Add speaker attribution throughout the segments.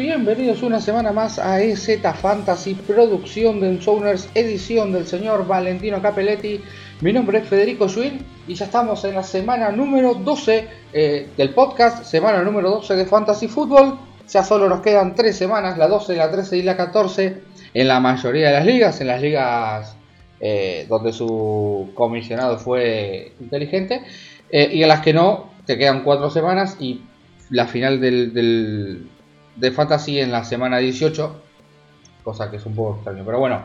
Speaker 1: bienvenidos una semana más a EZ Fantasy, producción de Ensoners, edición del señor Valentino Capelletti. Mi nombre es Federico Schwinn y ya estamos en la semana número 12 eh, del podcast, semana número 12 de Fantasy Football. Ya solo nos quedan 3 semanas, la 12, la 13 y la 14, en la mayoría de las ligas, en las ligas eh, donde su comisionado fue inteligente, eh, y en las que no, te quedan 4 semanas y la final del, de Fantasy en la semana 18, cosa que es un poco extraño, pero bueno.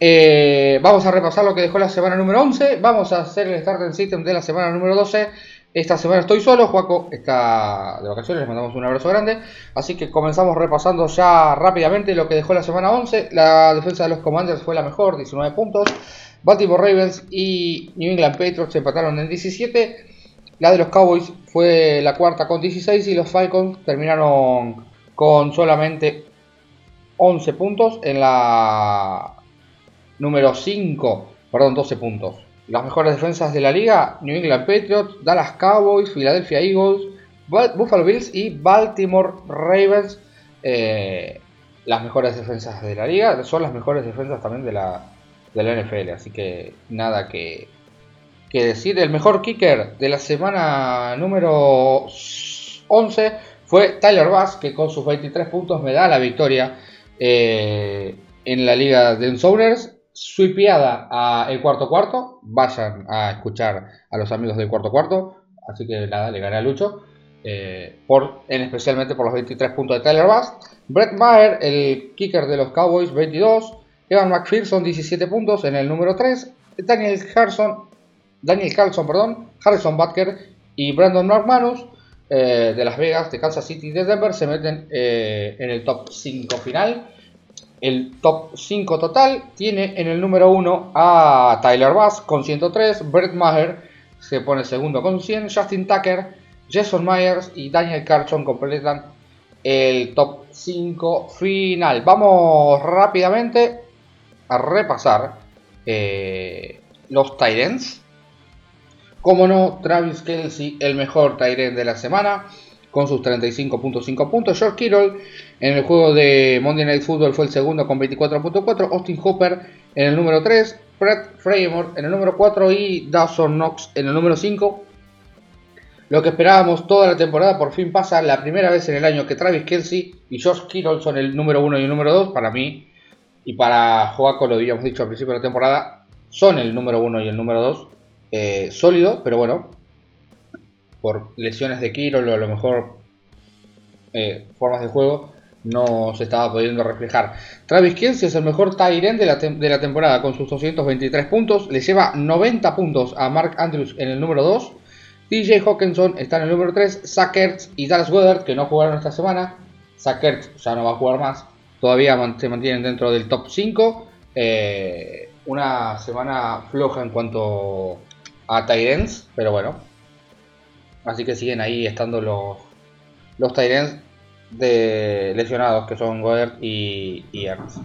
Speaker 1: Eh, vamos a repasar lo que dejó la semana número 11, vamos a hacer el Starting System de la semana número 12. Esta semana estoy solo, Juaco está de vacaciones, les mandamos un abrazo grande. Así que comenzamos repasando ya rápidamente lo que dejó la semana 11. La defensa de los Commanders fue la mejor, 19 puntos. Baltimore Ravens y New England Patriots empataron en 17. La de los Cowboys fue la cuarta con 16 y los Falcons terminaron con solamente 11 puntos en la número 5, perdón, 12 puntos. Las mejores defensas de la liga, New England Patriots, Dallas Cowboys, Philadelphia Eagles, Buffalo Bills y Baltimore Ravens. Eh, las mejores defensas de la liga, son las mejores defensas también de la, de la NFL, así que nada que, que decir. El mejor kicker de la semana número 11 fue Tyler Bass, que con sus 23 puntos me da la victoria eh, en la liga de Ensoners. Sweepiada a el cuarto cuarto. Vayan a escuchar a los amigos del cuarto cuarto. Así que nada, le gané a Lucho. Eh, en especialmente por los 23 puntos de Tyler Bass. Brett Maher, el kicker de los Cowboys, 22. Evan McPherson, 17 puntos en el número 3. Daniel Harrison, Daniel Carlson, perdón, Harrison Butker y Brandon McManus eh, de Las Vegas, de Kansas City y de Denver se meten eh, en el top 5 final. El top 5 total tiene en el número 1 a Tyler Bass con 103, Brett Maher se pone segundo con 100, Justin Tucker, Jason Myers y Daniel Carlson completan el top 5 final. Vamos rápidamente a repasar eh, los Titans como no, Travis Kelsey, el mejor Tyrant de la semana, con sus 35.5 puntos. George Kittle en el juego de Monday Night Football fue el segundo con 24.4. Austin Hooper en el número 3. Brett Framer en el número 4 y Dawson Knox en el número 5. Lo que esperábamos toda la temporada por fin pasa la primera vez en el año que Travis Kelsey y George Kittle son el número 1 y el número 2 para mí y para Joaco lo habíamos dicho al principio de la temporada son el número 1 y el número 2 eh, sólido, pero bueno, por lesiones de Kiro, a lo mejor eh, formas de juego, no se estaba pudiendo reflejar. Travis Kelsey es el mejor la, de la temporada con sus 223 puntos, le lleva 90 puntos a Mark Andrews en el número 2. DJ Hawkinson está en el número 3, Sackers y Dallas Weather, que no jugaron esta semana. Sackers ya no va a jugar más, todavía se mantienen dentro del top 5. Eh, una semana floja en cuanto a Tyrens, pero bueno. Así que siguen ahí estando los, los Tyrens de lesionados, que son Goddard y, y Ernst.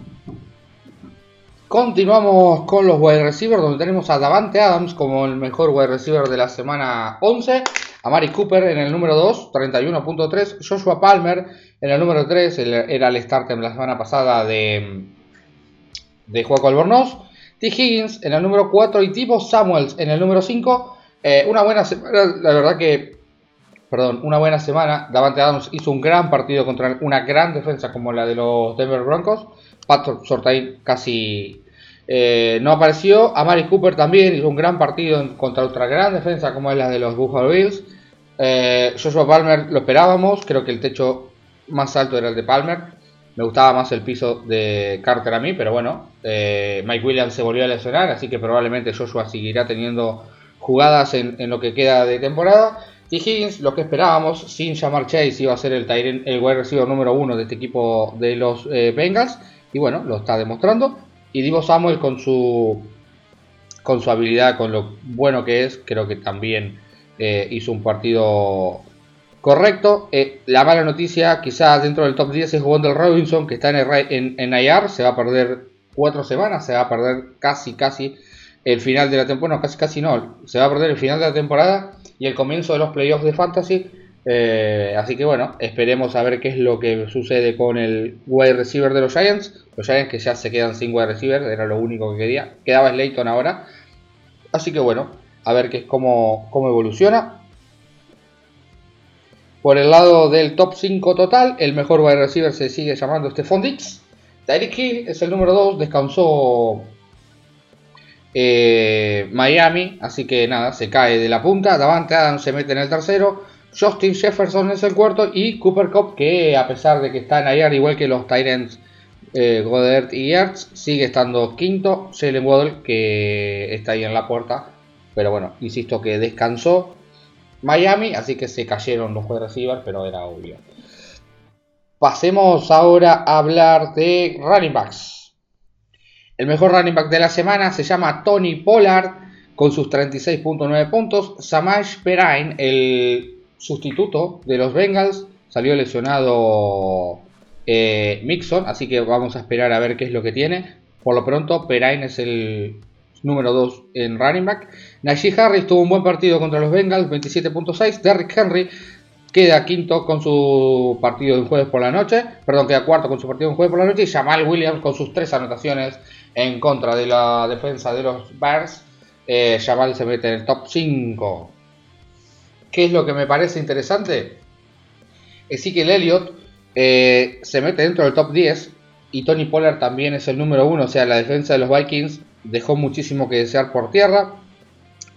Speaker 1: Continuamos con los wide receivers, donde tenemos a Davante Adams como el mejor wide receiver de la semana 11. A Mari Cooper en el número 2, 31.3. Joshua Palmer en el número 3, era el starter la semana pasada de, de Juaco Albornoz. Higgins en el número 4 y Tipo Samuels en el número 5. Eh, una buena semana, la verdad que, perdón, una buena semana. Davante Adams hizo un gran partido contra una gran defensa como la de los Denver Broncos. Pat Sortain casi eh, no apareció. Amari Cooper también hizo un gran partido contra otra gran defensa como es la de los Buffalo Bills. Eh, Joshua Palmer lo esperábamos, creo que el techo más alto era el de Palmer. Me gustaba más el piso de Carter a mí, pero bueno, eh, Mike Williams se volvió a lesionar, así que probablemente Joshua seguirá teniendo jugadas en, lo que queda de temporada. T. Higgins, lo que esperábamos, sin llamar Chase, iba a ser el, el wide receiver número uno de este equipo de los eh, y bueno, lo está demostrando. Y Divo Samuel con su, con su habilidad, con lo bueno que es, creo que también eh, hizo un partido Correcto. Eh, la mala noticia, quizás dentro del top 10 es Wonder Robinson, que está en, en, IR, se va a perder cuatro semanas, se va a perder casi, casi el final de la temporada, casi, casi no, se va a perder el final de la temporada y el comienzo de los playoffs de Fantasy. Eh, así que bueno, esperemos a ver qué es lo que sucede con el wide receiver de los Giants. Los Giants que ya se quedan sin wide receiver, era lo único que quería. Quedaba Slayton ahora. Así que bueno, a ver qué es cómo, cómo evoluciona. Por el lado del top 5 total, el mejor wide receiver se sigue llamando Stephon Dix. Tyreek Hill es el número 2, descansó eh, Miami, así que nada, se cae de la punta. Davante Adams se mete en el tercero. Justin Jefferson es el cuarto y Cooper Cup que a pesar de que están ahí al igual que los Tyrants eh, Goddard y Ertz sigue estando quinto. Jalen Waddle que está ahí en la puerta. Pero bueno, insisto que descansó Miami, así que se cayeron los juegos receivers, pero era obvio. Pasemos ahora a hablar de running backs. El mejor running back de la semana se llama Tony Pollard con sus 36.9 puntos. Samash Perine, el sustituto de los Bengals. Salió lesionado eh, Mixon, así que vamos a esperar a ver qué es lo que tiene. Por lo pronto, Perine es el número 2 en running back. Najee Harris tuvo un buen partido contra los Bengals, 27.6. Derrick Henry queda quinto con su partido de jueves por la noche. Perdón, queda cuarto con su partido de jueves por la noche. Y Jamal Williams con sus tres anotaciones en contra de la defensa de los Bears. Eh, se mete en el top 5. ¿Qué es lo que me parece interesante? Ezekiel Elliott eh, se mete dentro del top 10 y Tony Pollard también es el número 1, o sea, la defensa de los Vikings dejó muchísimo que desear por tierra.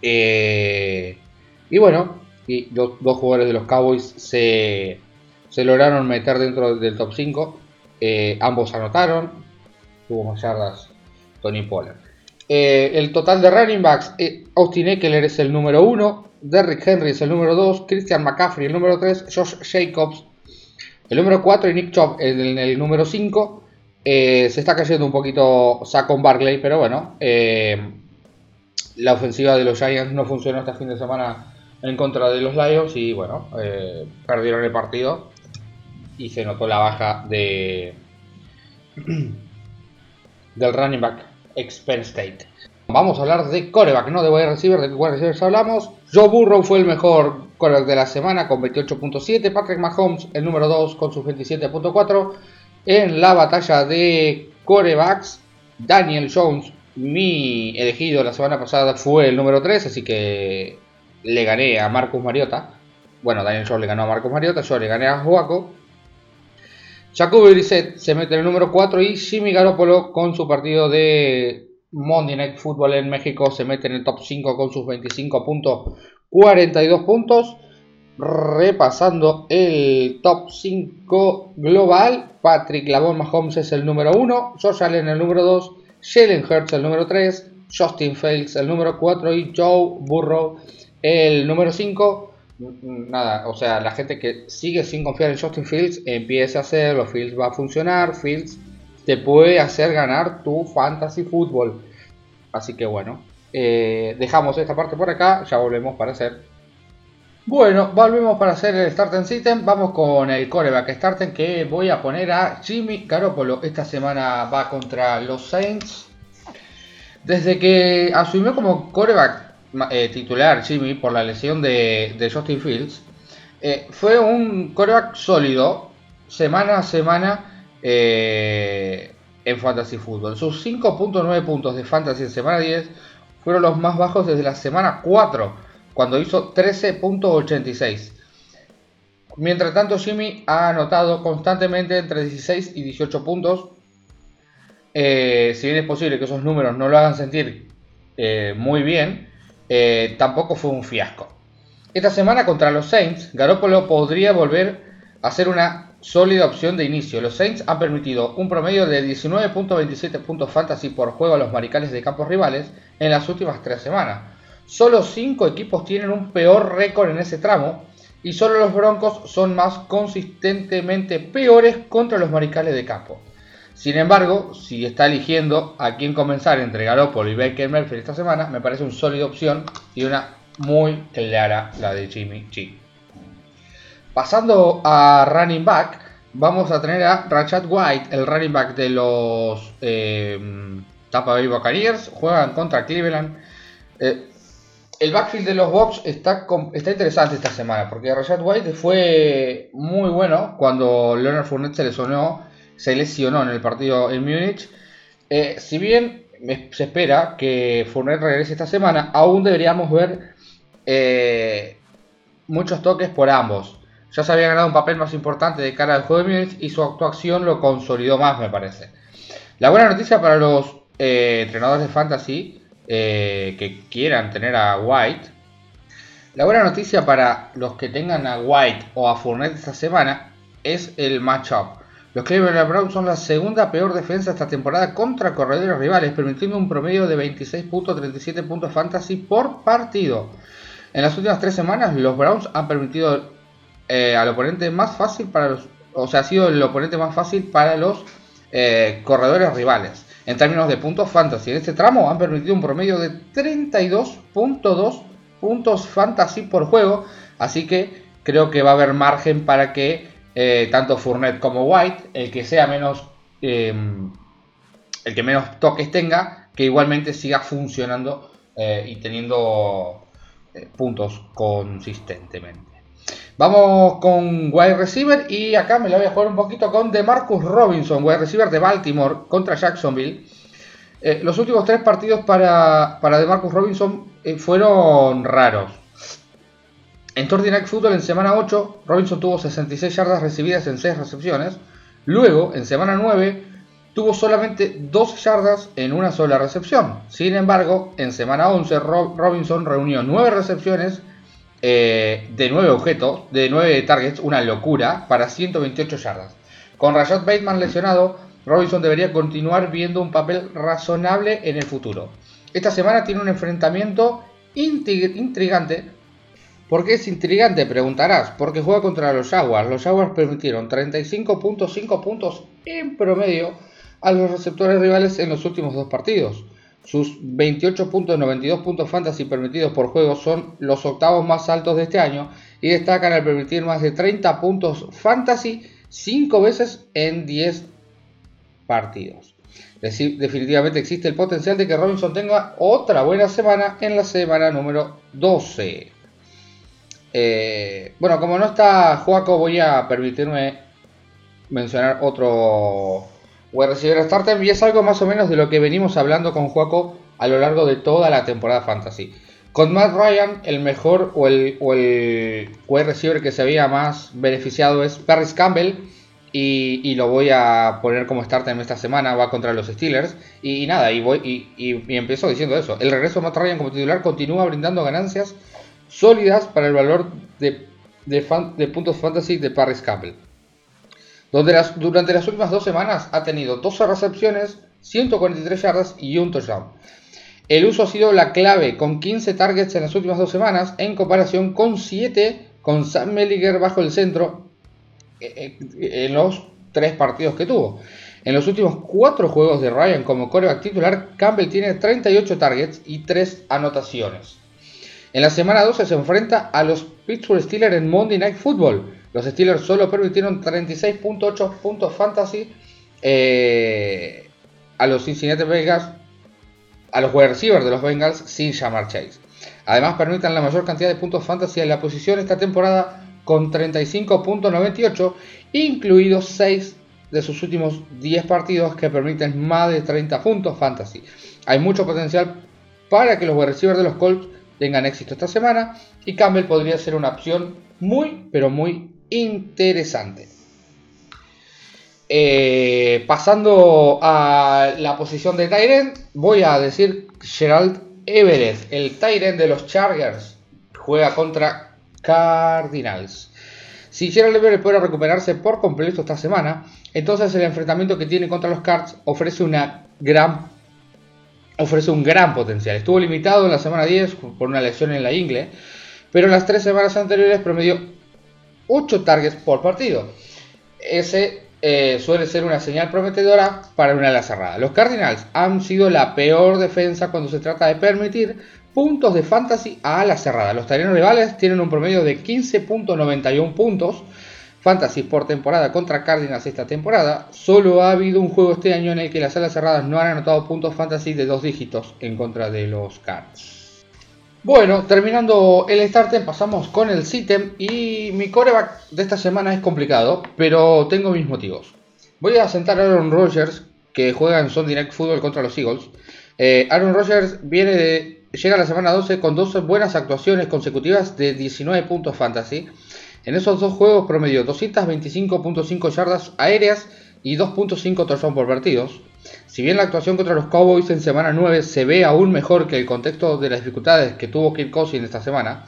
Speaker 1: Eh, y bueno, y dos, jugadores de los Cowboys se, lograron meter dentro del top 5. Eh, ambos anotaron, tuvo más yardas Tony Pollard. el total de running backs, Austin Eckler es el número 1, Derrick Henry es el número 2, Christian McCaffrey el número 3, Josh Jacobs el número 4 y Nick Chubb en el, número 5. Eh, se está cayendo un poquito Saquon Barkley, pero bueno, eh, la ofensiva de los Giants no funcionó este fin de semana en contra de los Lions y bueno, eh, perdieron el partido y se notó la baja de del running back ex State. Vamos a hablar de coreback, no de wide receiver, de wide receivers hablamos. Joe Burrow fue el mejor coreback de la semana con 28.7. Patrick Mahomes, el número 2, con sus 27.4. En la batalla de corebacks, Daniel Jones, mi elegido la semana pasada, fue el número 3, así que le gané a Marcus Mariota. Bueno, Daniel Jones le ganó a Marcus Mariota, yo le gané a Joaco. Jacoby Brissett se mete en el número 4 y Jimmy Garoppolo con su partido de Monday Night Football en México se mete en el top 5 con sus 25.42 puntos. Repasando el top 5 global, Patrick Lavon Mahomes es el número 1, Josh Allen el número 2, Jalen Hurts el número 3, Justin Fields el número 4 y Joe Burrow el número 5. Nada, o sea, la gente que sigue sin confiar en Justin Fields empieza a hacerlo, Fields va a funcionar, Fields te puede hacer ganar tu fantasy fútbol. Así que bueno, eh, dejamos esta parte por acá, ya volvemos para hacer. Bueno, volvemos para hacer el starting system. Vamos con el coreback starting que voy a poner a Jimmy Garoppolo. Esta semana va contra los Saints. Desde que asumió como coreback eh, titular Jimmy por la lesión de, Justin Fields, eh, fue un coreback sólido semana a semana eh, en Fantasy Football. Sus 5.9 puntos de Fantasy en semana 10 fueron los más bajos desde la semana 4, cuando hizo 13.86. Mientras tanto, Jimmy ha anotado constantemente entre 16 y 18 puntos. Eh, si bien es posible que esos números no lo hagan sentir eh, muy bien, tampoco fue un fiasco. Esta semana contra los Saints, Garoppolo podría volver a ser una sólida opción de inicio. Los Saints han permitido un promedio de 19.27 puntos fantasy por juego a los maricales de campos rivales en las últimas tres semanas. Solo 5 equipos tienen un peor récord en ese tramo y solo los Broncos son más consistentemente peores contra los maricales de campo. Sin embargo, si está eligiendo a quién comenzar entre Garoppolo y Baker Mayfield esta semana, me parece una sólida opción y una muy clara la de Jimmy G. Pasando a running back, vamos a tener a Rashad White, el running back de los eh, Tampa Bay Buccaneers. Juegan contra Cleveland. Eh, el backfield de los Bucks está, está interesante esta semana, porque Rashad White fue muy bueno cuando Leonard Fournette se lesionó, se lesionó en el partido en Múnich. Eh, si bien se espera que Fournette regrese esta semana, aún deberíamos ver eh, muchos toques por ambos. Ya se había ganado un papel más importante de cara al juego de Múnich y su actuación lo consolidó más, me parece. La buena noticia para los eh, entrenadores de fantasy eh, que quieran tener a White. La buena noticia para los que tengan a White o a Fournette esta semana es el matchup. Los Cleveland Browns son la segunda peor defensa esta temporada contra corredores rivales, permitiendo un promedio de 26.37 puntos fantasy por partido. En las últimas tres semanas, los Browns han permitido eh, al oponente más fácil para los. O sea, ha sido el oponente más fácil para los eh, corredores rivales en términos de puntos fantasy. En este tramo han permitido un promedio de 32.2 puntos fantasy por juego, así que creo que va a haber margen para que eh, tanto Fournette como White, el que sea menos, em, el que menos toques tenga, que igualmente siga funcionando eh, y teniendo eh, puntos consistentemente. Vamos con wide receiver y acá me la voy a jugar un poquito con DeMarcus Robinson, wide receiver de Baltimore contra Jacksonville. Eh, los últimos tres partidos para, para DeMarcus Robinson eh, fueron raros. En Thursday Night Football en semana 8, Robinson tuvo 66 yardas recibidas en 6 recepciones. Luego, en semana 9, tuvo solamente 2 yardas en una sola recepción. Sin embargo, en semana 11, Robinson reunió 9 recepciones eh, de 9 objetos, de 9 targets, una locura, para 128 yardas. Con Rashad Bateman lesionado, Robinson debería continuar viendo un papel razonable en el futuro. Esta semana tiene un enfrentamiento intrigante. ¿Por qué es intrigante? Preguntarás. Porque juega contra los Jaguars. Los Jaguars permitieron 35.5 puntos en promedio a los receptores rivales en los últimos dos partidos. Sus 28.92 puntos fantasy permitidos por juego son los octavos más altos de este año y destacan al permitir más de 30 puntos fantasy 5 veces en 10 partidos. Definitivamente existe el potencial de que Robinson tenga otra buena semana en la semana número 12. Eh, bueno, como no está Joaco, voy a permitirme mencionar otro wide receiver starter y es algo más o menos de lo que venimos hablando con Juaco a lo largo de toda la temporada fantasy. Con Matt Ryan, el mejor o el, o el wide receiver que se había más beneficiado es Paris Campbell. Y, lo voy a poner como starter esta semana, va contra los Steelers. Y, nada, y, voy, y, empezó diciendo eso. El regreso de Matt Ryan como titular continúa brindando ganancias sólidas para el valor de, de puntos fantasy de Paris Campbell durante las últimas dos semanas ha tenido 12 recepciones, 143 yardas y un touchdown. El uso ha sido la clave, con 15 targets en las últimas dos semanas, en comparación con 7 con Sam Melliger bajo el centro eh, eh, en los tres partidos que tuvo. En los últimos 4 juegos de Ryan como coreback titular, Campbell tiene 38 targets y 3 anotaciones. En la semana 12 se enfrenta a los Pittsburgh Steelers en Monday Night Football, los Steelers solo permitieron 36.8 puntos fantasy eh, a los Cincinnati Bengals, a los wide receivers de los Bengals sin llamar Chase. Además permiten la mayor cantidad de puntos fantasy en la posición esta temporada con 35.98, incluidos 6 de sus últimos 10 partidos que permiten más de 30 puntos fantasy. Hay mucho potencial para que los wide receivers de los Colts tengan éxito esta semana y Campbell podría ser una opción muy pero muy interesante. Eh, pasando a la posición de Tyrant, voy a decir Gerald Everett, el Tyrant de los Chargers, juega contra Cardinals. Si Gerald Everett puede recuperarse por completo esta semana, entonces el enfrentamiento que tiene contra los Cards ofrece una gran ofrece un gran potencial. Estuvo limitado en la semana 10 por una lesión en la ingle, pero en las tres semanas anteriores promedió 8 targets por partido. Ese eh, suele ser una señal prometedora para una ala cerrada. Los Cardinals han sido la peor defensa cuando se trata de permitir puntos de fantasy a ala cerrada. Los terrenos rivales tienen un promedio de 15.91 puntos fantasy por temporada contra Cardinals esta temporada. Solo ha habido un juego este año en el que las alas cerradas no han anotado puntos fantasy de dos dígitos en contra de los Cards. Bueno, terminando el starter, pasamos con el sitem y mi coreback de esta semana es complicado, pero tengo mis motivos. Voy a sentar a Aaron Rodgers, que juega en Sunday Night Football contra los Eagles. Eh, Aaron Rodgers viene de, llega a la semana 12 con dos buenas actuaciones consecutivas de 19 puntos fantasy. En esos dos juegos promedio 225.5 yardas aéreas y 2.5 touchdowns por partidos. Si bien la actuación contra los Cowboys en semana 9 se ve aún mejor que el contexto de las dificultades que tuvo Kirk Cousins esta semana,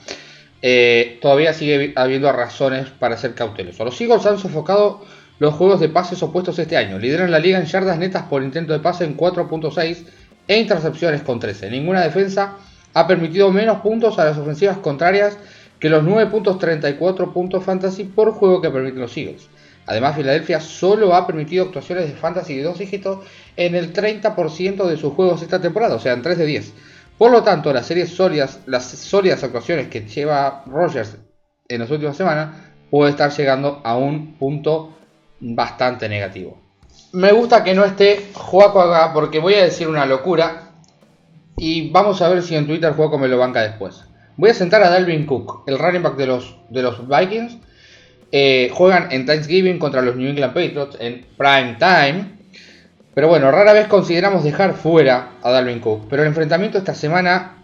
Speaker 1: eh, todavía sigue habiendo razones para ser cautelosos. Los Eagles han sofocado los juegos de pases opuestos este año. Lideran la liga en yardas netas por intento de pase en 4.6 e intercepciones con 13. Ninguna defensa ha permitido menos puntos a las ofensivas contrarias que los 9.34 puntos fantasy por juego que permiten los Eagles. Además, Filadelfia solo ha permitido actuaciones de fantasy de dos dígitos en el 30% de sus juegos esta temporada, o sea, en 3 de 10. Por lo tanto, las series sólidas, las sólidas actuaciones que lleva Rogers en las últimas semanas puede estar llegando a un punto bastante negativo. Me gusta que no esté Juaco acá porque voy a decir una locura y vamos a ver si en Twitter Juaco me lo banca después. Voy a sentar a Dalvin Cook, el running back de los, de los Vikings, eh, juegan en Thanksgiving contra los New England Patriots en prime time. Pero bueno, rara vez consideramos dejar fuera a Dalvin Cook. Pero el enfrentamiento esta semana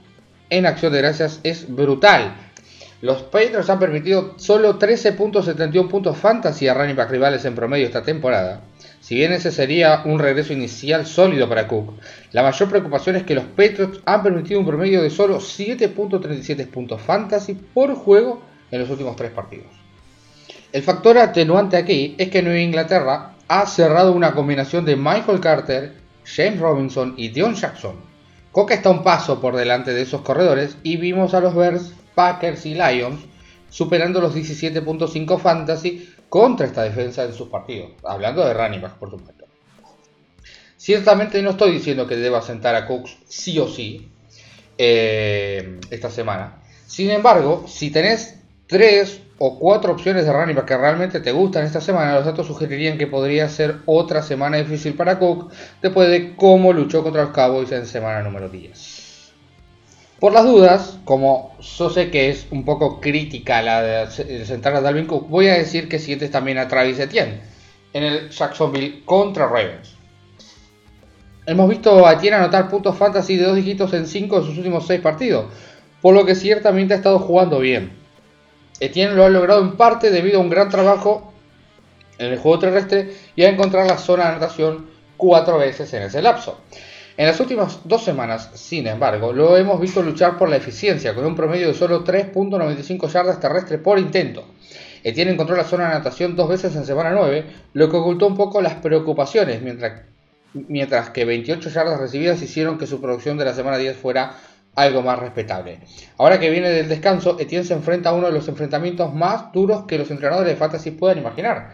Speaker 1: en Acción de Gracias es brutal. Los Patriots han permitido solo 13.71 puntos fantasy a running back rivales en promedio esta temporada. Si bien ese sería un regreso inicial sólido para Cook, la mayor preocupación es que los Patriots han permitido un promedio de solo 7.37 puntos fantasy por juego en los últimos tres partidos. El factor atenuante aquí es que Nueva Inglaterra ha cerrado una combinación de Michael Carter, James Robinson y Dion Jackson. Coca está un paso por delante de esos corredores y vimos a los Bears, Packers y Lions superando los 17.5 fantasy contra esta defensa en sus partidos. Hablando de running por supuesto. Ciertamente no estoy diciendo que deba sentar a Cooks sí o sí eh, esta semana. Sin embargo, si tenés 3 o cuatro opciones de running back que realmente te gustan esta semana, los datos sugerirían que podría ser otra semana difícil para Cook después de cómo luchó contra los Cowboys en semana número 10. Por las dudas, como yo sé que es un poco crítica la de sentar a Dalvin Cook, voy a decir que sientes también a Travis Etienne en el Jacksonville contra Ravens. Hemos visto a Etienne anotar puntos fantasy de dos dígitos en 5 de sus últimos 6 partidos, por lo que ciertamente ha estado jugando bien. Etienne lo ha logrado en parte debido a un gran trabajo en el juego terrestre y a encontrar la zona de anotación cuatro veces en ese lapso. En las últimas dos semanas, sin embargo, lo hemos visto luchar por la eficiencia, con un promedio de solo 3.95 yardas terrestres por intento. Etienne encontró la zona de anotación dos veces en semana 9, lo que ocultó un poco las preocupaciones, mientras, mientras que 28 yardas recibidas hicieron que su producción de la semana 10 fuera algo más respetable. Ahora que viene del descanso, Etienne se enfrenta a uno de los enfrentamientos más duros que los entrenadores de fantasy puedan imaginar.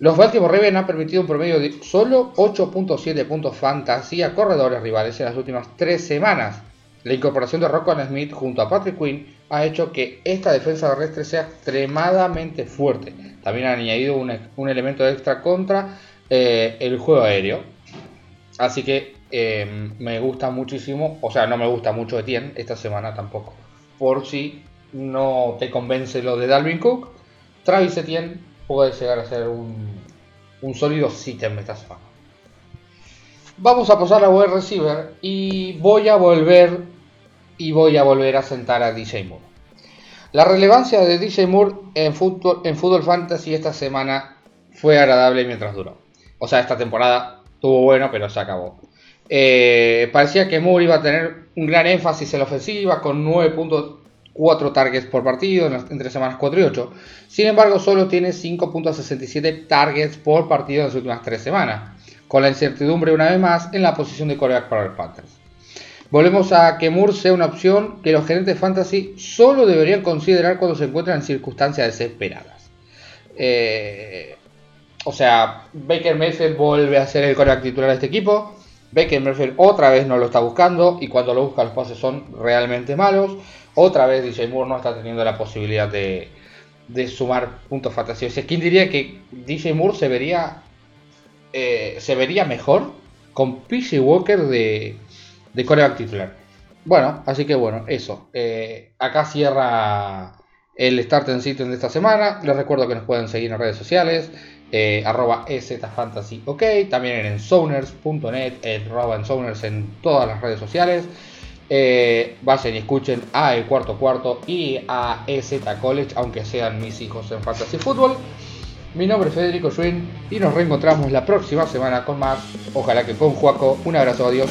Speaker 1: Los Baltimore Ravens han permitido un promedio de solo 8.7 puntos fantasy a corredores rivales en las últimas tres semanas. La incorporación de Rocco Smith junto a Patrick Quinn ha hecho que esta defensa terrestre sea extremadamente fuerte. También han añadido un, elemento extra contra eh, el juego aéreo. Así que Em, me gusta muchísimo, o sea, no me gusta mucho Etienne esta semana tampoco. Por si no te convence lo de Dalvin Cook, Travis Etienne puede llegar a ser un, un sólido sitem esta semana. Vamos a pasar a web receiver y voy a volver y voy a volver a sentar a DJ Moore. La relevancia de DJ Moore en fútbol, en fútbol fantasy esta semana fue agradable mientras duró. O sea, esta temporada estuvo bueno, pero se acabó. Eh, parecía que Moore iba a tener un gran énfasis en la ofensiva con 9.4 targets por partido entre semanas 4 y 8. Sin embargo, solo tiene 5.67 targets por partido en las últimas 3 semanas, con la incertidumbre una vez más en la posición de coreback para los Panthers. Volvemos a que Moore sea una opción que los gerentes fantasy solo deberían considerar cuando se encuentran en circunstancias desesperadas. Eh, o sea, Baker Mayfield vuelve a ser el coreback titular de este equipo. Baker Mayfield otra vez no lo está buscando y cuando lo busca los pases son realmente malos. Otra vez DJ Moore no está teniendo la posibilidad de, sumar puntos fantasiosos. ¿Quién diría que DJ Moore se vería, eh, se vería mejor con PJ Walker de, de coreback titular? Bueno, así que bueno, eso. Eh, acá cierra el Start and Sit de esta semana. Les recuerdo que nos pueden seguir en redes sociales. Eh, arroba fantasy ok, también en ensoners.net, arroba ensoners en todas las redes sociales. Eh, vayan y escuchen a El Cuarto Cuarto y a EZ College, aunque sean mis hijos en Fantasy Football. Mi nombre es Federico Schwinn y nos reencontramos la próxima semana con más. Ojalá que con Juaco. Un abrazo, adiós.